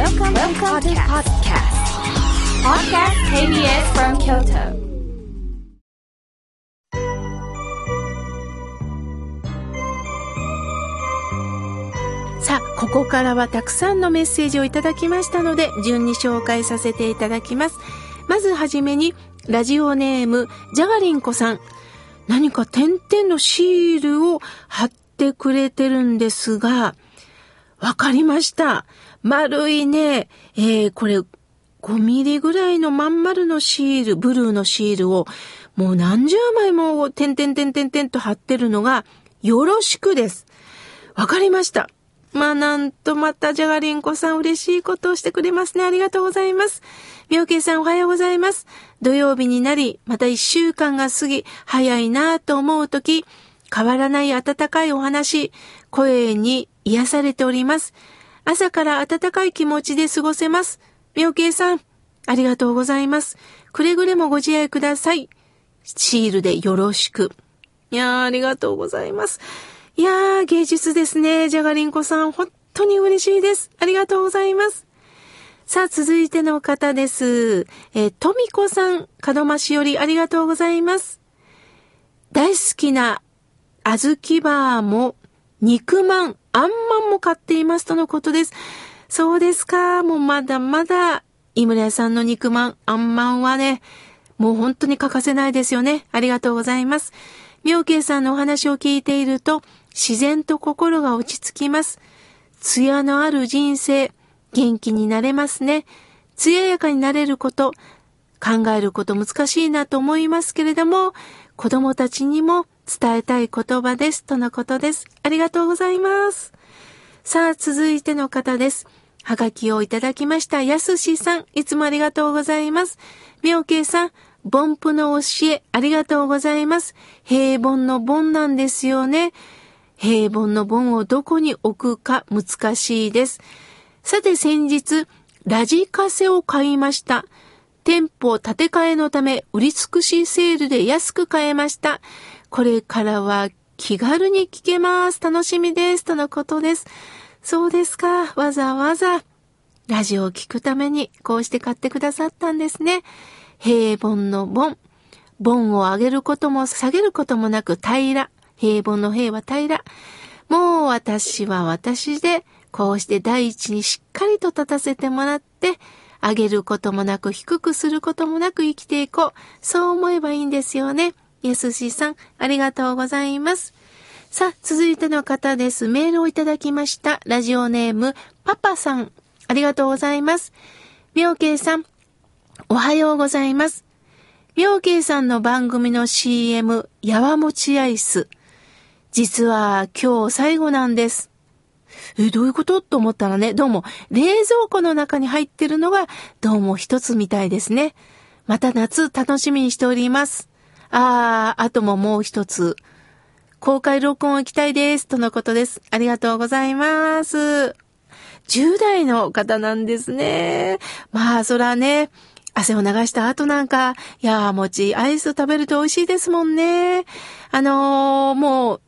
Welcome, Welcome to podcast. Podcast KBS from Kyoto. さあ、ここからはたくさんのメッセージをいただきましたので、順に紹介させていただきます。まずはじめに、ラジオネーム、ジャガリンコさん。何か点々のシールを貼ってくれてるんですが、わかりました。丸いね、えー、これ、5ミリぐらいのまん丸のシール、ブルーのシールを、もう何十枚も点々点々点と貼ってるのが、よろしくです。わかりました。まあなんとまたじゃがりんこさん嬉しいことをしてくれますね。ありがとうございます。みょうけいさんおはようございます。土曜日になり、また一週間が過ぎ、早いなぁと思うとき、変わらない温かいお話、声に癒されております。朝から温かい気持ちで過ごせます。みょうけいさん、ありがとうございます。くれぐれもご自愛ください。シールでよろしく。いやー、ありがとうございます。いやー、芸術ですね。じゃがりんこさん、本当に嬉しいです。ありがとうございます。さあ、続いての方です。えー、とみこさん、門真しよりありがとうございます。大好きな、あずきバーも、肉まん、あんまんも買っていますとのことです。そうですか。もうまだまだ、井村屋さんの肉まん、あんまんはね、もう本当に欠かせないですよね。ありがとうございます。妙慶さんのお話を聞いていると、自然と心が落ち着きます。艶のある人生、元気になれますね。艶やかになれること、考えること難しいなと思いますけれども、子供たちにも伝えたい言葉です。とのことです。ありがとうございます。さあ、続いての方です。はがきをいただきました。やすしさん、いつもありがとうございます。みょうけいさん、凡夫の教え、ありがとうございます。平凡の凡なんですよね。平凡の本をどこに置くか難しいです。さて先日、ラジカセを買いました。店舗建て替えのため売り尽くしセールで安く買えました。これからは気軽に聞けます。楽しみです。とのことです。そうですか。わざわざラジオを聞くためにこうして買ってくださったんですね。平凡の凡。凡を上げることも下げることもなく平ら。平凡の平は平ら。もう私は私で、こうして第一にしっかりと立たせてもらって、上げることもなく低くすることもなく生きていこう。そう思えばいいんですよね。やすしさん、ありがとうございます。さあ、続いての方です。メールをいただきました。ラジオネーム、パパさん。ありがとうございます。みょうけいさん、おはようございます。みょうけいさんの番組の CM、やわもちアイス。実は今日最後なんです。え、どういうこと？と思ったらね、どうも冷蔵庫の中に入ってるのがどうも一つみたいですね。また夏楽しみにしております。あー、あとももう一つ。公開録音を行きたいです。とのことです。ありがとうございます。10代の方なんですね。まあ、そらね、汗を流した後なんか、いやーもち、アイス食べると美味しいですもんね。あのー、もう、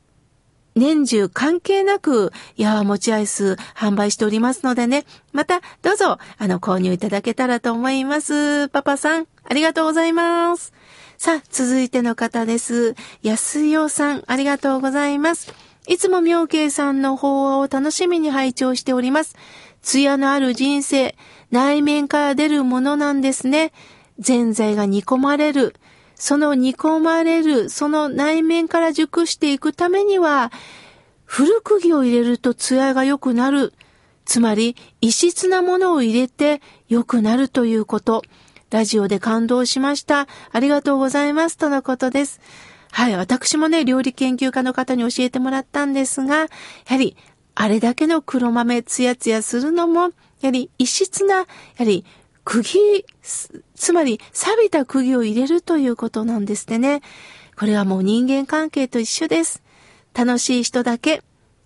年中関係なく、やわもちアイス販売しておりますのでね、またどうぞ、あの、購入いただけたらと思います。パパさん、ありがとうございます。さあ、続いての方です。安代さん、ありがとうございます。いつも妙慶さんの法話を楽しみに拝聴しております。艶のある人生、内面から出るものなんですね。全在が煮込まれる。その煮込まれる、その内面から熟していくためには、古釘を入れると艶が良くなる。つまり、異質なものを入れて良くなるということ。ラジオで感動しました。ありがとうございます。とのことです。はい、私もね、料理研究家の方に教えてもらったんですが、やはり、あれだけの黒豆ツヤツヤするのも、やはり異質な、やはり釘、つまり錆びた釘を入れるということなんですってね。これはもう人間関係と一緒です。楽しい人だけ、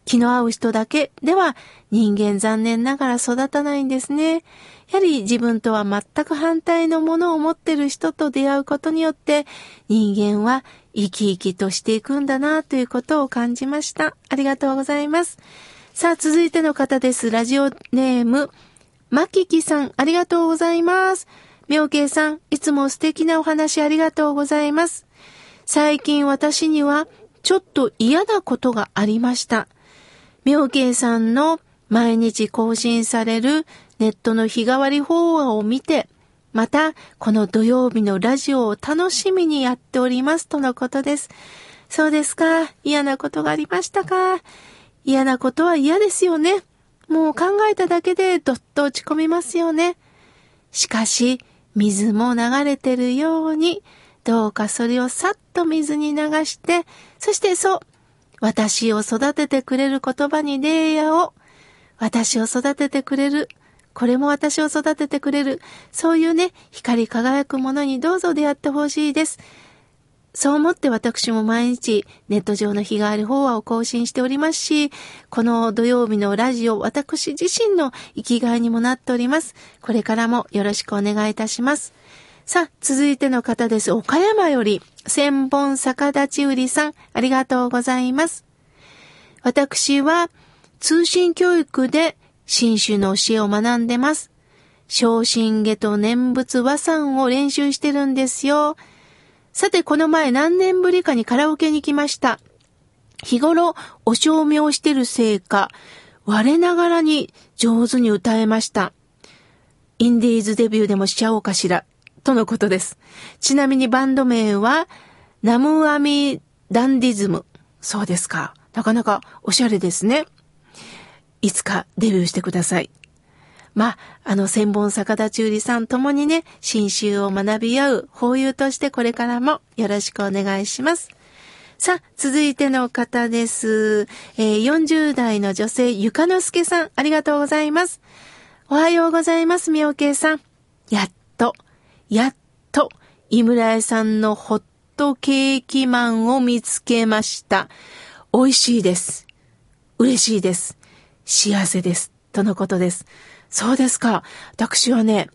気の合う人だけでは人間残念ながら育たないんですね。やはり自分とは全く反対のものを持ってる人と出会うことによって人間は生き生きとしていくんだなということを感じました。ありがとうございます。さあ続いての方です。ラジオネームまききさん、ありがとうございます。みょうけいさん、いつも素敵なお話ありがとうございます。最近私にはちょっと嫌なことがありました。みょうけいさんの毎日更新されるネットの日替わり法話を見て、また、この土曜日のラジオを楽しみにやっておりますとのことです。そうですか？嫌なことがありましたか？嫌なことは嫌ですよね。もう考えただけでどっと落ち込みますよね。しかし、水も流れてるように、どうかそれをさっと水に流して、そしてそう、私を育ててくれる言葉に礼やを、私を育ててくれる、これも私を育ててくれる、そういうね、光り輝くものにどうぞ出会ってほしいです。そう思って私も毎日ネット上の日替わり法話を更新しておりますし、この土曜日のラジオ、私自身の生きがいにもなっております。これからもよろしくお願いいたします。さあ、続いての方です。岡山より、千本逆立ち売りさん、ありがとうございます。私は、通信教育で新種の教えを学んでます。昇進下と念仏和算を練習してるんですよ。さて、この前何年ぶりかにカラオケに来ました。日頃、お証明をしてるせいか、我ながらに上手に歌えました。インディーズデビューでもしちゃおうかしら、とのことです。ちなみにバンド名は、ナムアミダンディズム。そうですか。なかなかおしゃれですね。いつかデビューしてください。まあ、あの、千本坂田中里さんともにね、新州を学び合う法友としてこれからもよろしくお願いします。さあ、続いての方です。えー、40代の女性、ゆかのすけさん、ありがとうございます。おはようございます、みおけいさん。やっと、やっと、井村屋さんのホットケーキマンを見つけました。美味しいです。嬉しいです。幸せです。とのことです。そうですか。私はね、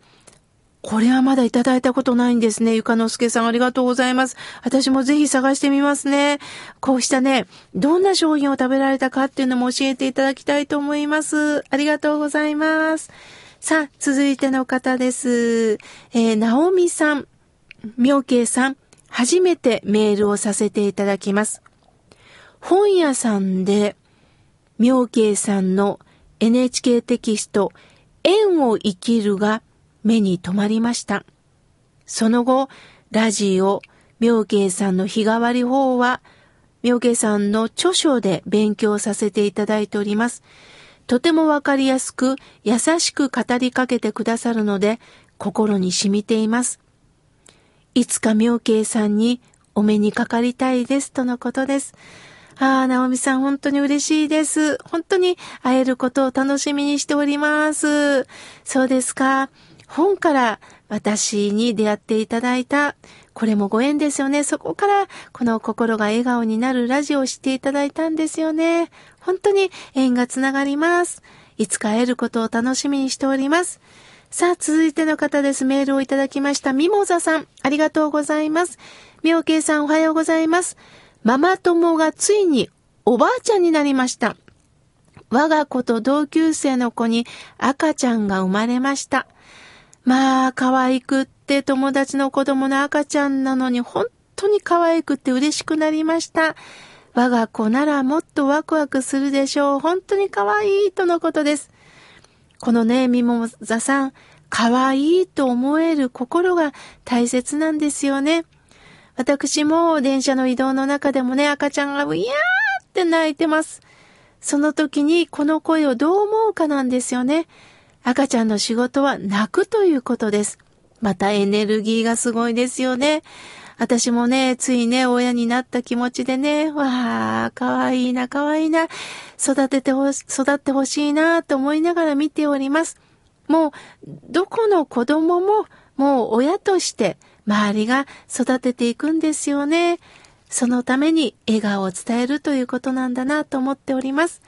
これはまだいただいたことないんですね。ゆかのすけさんありがとうございます。私もぜひ探してみますね。こうしたね、どんな商品を食べられたかっていうのも教えていただきたいと思います。ありがとうございます。さあ、続いての方です。えー、なおみさん、みょうけいさん、初めてメールをさせていただきます。本屋さんで、みょうけいさんの NHK テキスト縁を生きるが目に留まりました。その後、ラジオ、妙慶さんの日替わり法は、妙慶さんの著書で勉強させていただいております。とてもわかりやすく、優しく語りかけてくださるので、心に染みています。いつか妙慶さんにお目にかかりたいですとのことです。ああ、ナオミさん本当に嬉しいです。本当に会えることを楽しみにしております。そうですか。本から私に出会っていただいた、これもご縁ですよね。そこからこの心が笑顔になるラジオをしていただいたんですよね。本当に縁がつながります。いつか会えることを楽しみにしております。さあ、続いての方です。メールをいただきました。ミモザさん、ありがとうございます。みょうけいさん、おはようございます。ママ友がついにおばあちゃんになりました。我が子と同級生の子に赤ちゃんが生まれました。まあ、可愛くって友達の子供の赤ちゃんなのに本当に可愛くって嬉しくなりました。我が子ならもっとワクワクするでしょう。本当に可愛いとのことです。このね、ミモザさん、可愛いと思える心が大切なんですよね。私も電車の移動の中でもね、赤ちゃんがうやーって泣いてます。その時にこの声をどう思うかなんですよね。赤ちゃんの仕事は泣くということです。またエネルギーがすごいですよね。私もね、ついね、親になった気持ちでね、わあ、かわいいな、かわいいな、育ててほし、育ってほしいな、と思いながら見ております。もう、どこの子供も、もう親として周りが育てていくんですよね。そのために笑顔を伝えるということなんだなと思っております。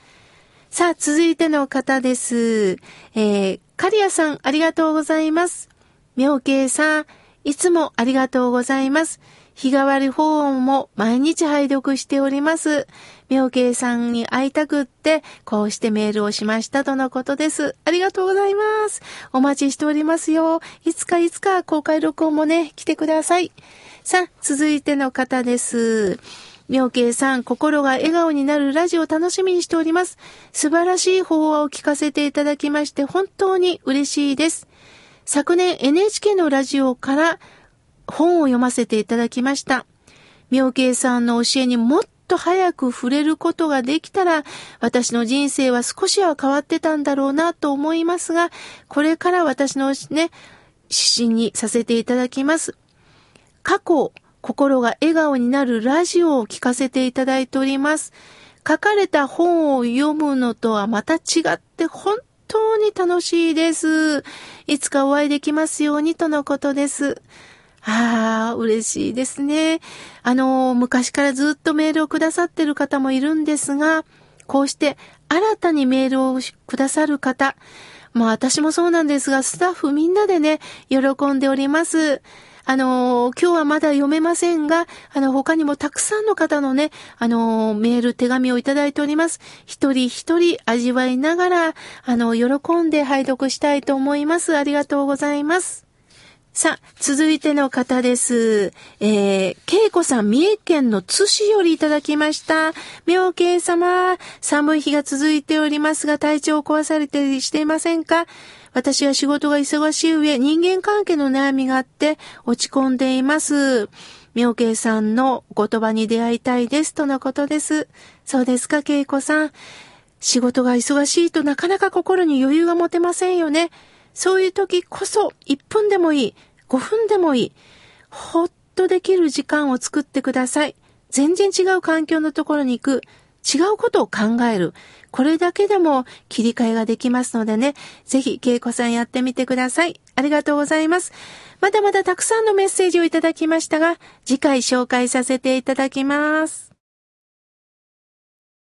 さあ、続いての方です。えー、カリアさん、ありがとうございます。妙慶さん、いつもありがとうございます。日替わり法音も毎日拝読しております。妙慶さんに会いたくって、こうしてメールをしましたとのことです。ありがとうございます。お待ちしておりますよ。いつかいつか公開録音もね、来てください。さあ、続いての方です。妙慶さん、心が笑顔になるラジオ楽しみにしております。素晴らしい法話を聞かせていただきまして本当に嬉しいです。昨年 NHK のラジオから本を読ませていただきました。妙慶さんの教えにもっと早く触れることができたら、私の人生は少しは変わってたんだろうなと思いますが、これから私のね、指針にさせていただきます。過去、心が笑顔になるラジオを聞かせていただいております。書かれた本を読むのとはまた違って本当に楽しいです。いつかお会いできますようにとのことです。ああ、嬉しいですね。あの、昔からずっとメールをくださってる方もいるんですが、こうして新たにメールをくださる方、まあ私もそうなんですが、スタッフみんなでね、喜んでおります。あのー、今日はまだ読めませんが、あの、他にもたくさんの方のね、あのー、メール、手紙をいただいております。一人一人味わいながら、あの、喜んで拝読したいと思います。ありがとうございます。さあ、続いての方です。えー、恵子さん、三重県の津市よりいただきました。妙慶様、寒い日が続いておりますが、体調を壊されてしていませんか？私は仕事が忙しい上、人間関係の悩みがあって落ち込んでいます。妙慶さんの言葉に出会いたいですとのことです。そうですか、恵子さん。仕事が忙しいとなかなか心に余裕が持てませんよね。そういう時こそ1分でもいい、5分でもいい。ほっとできる時間を作ってください。全然違う環境のところに行く。違うことを考える。これだけでも切り替えができますのでね、ぜひ、恵子さんやってみてください。ありがとうございます。まだまだたくさんのメッセージをいただきましたが、次回紹介させていただきます。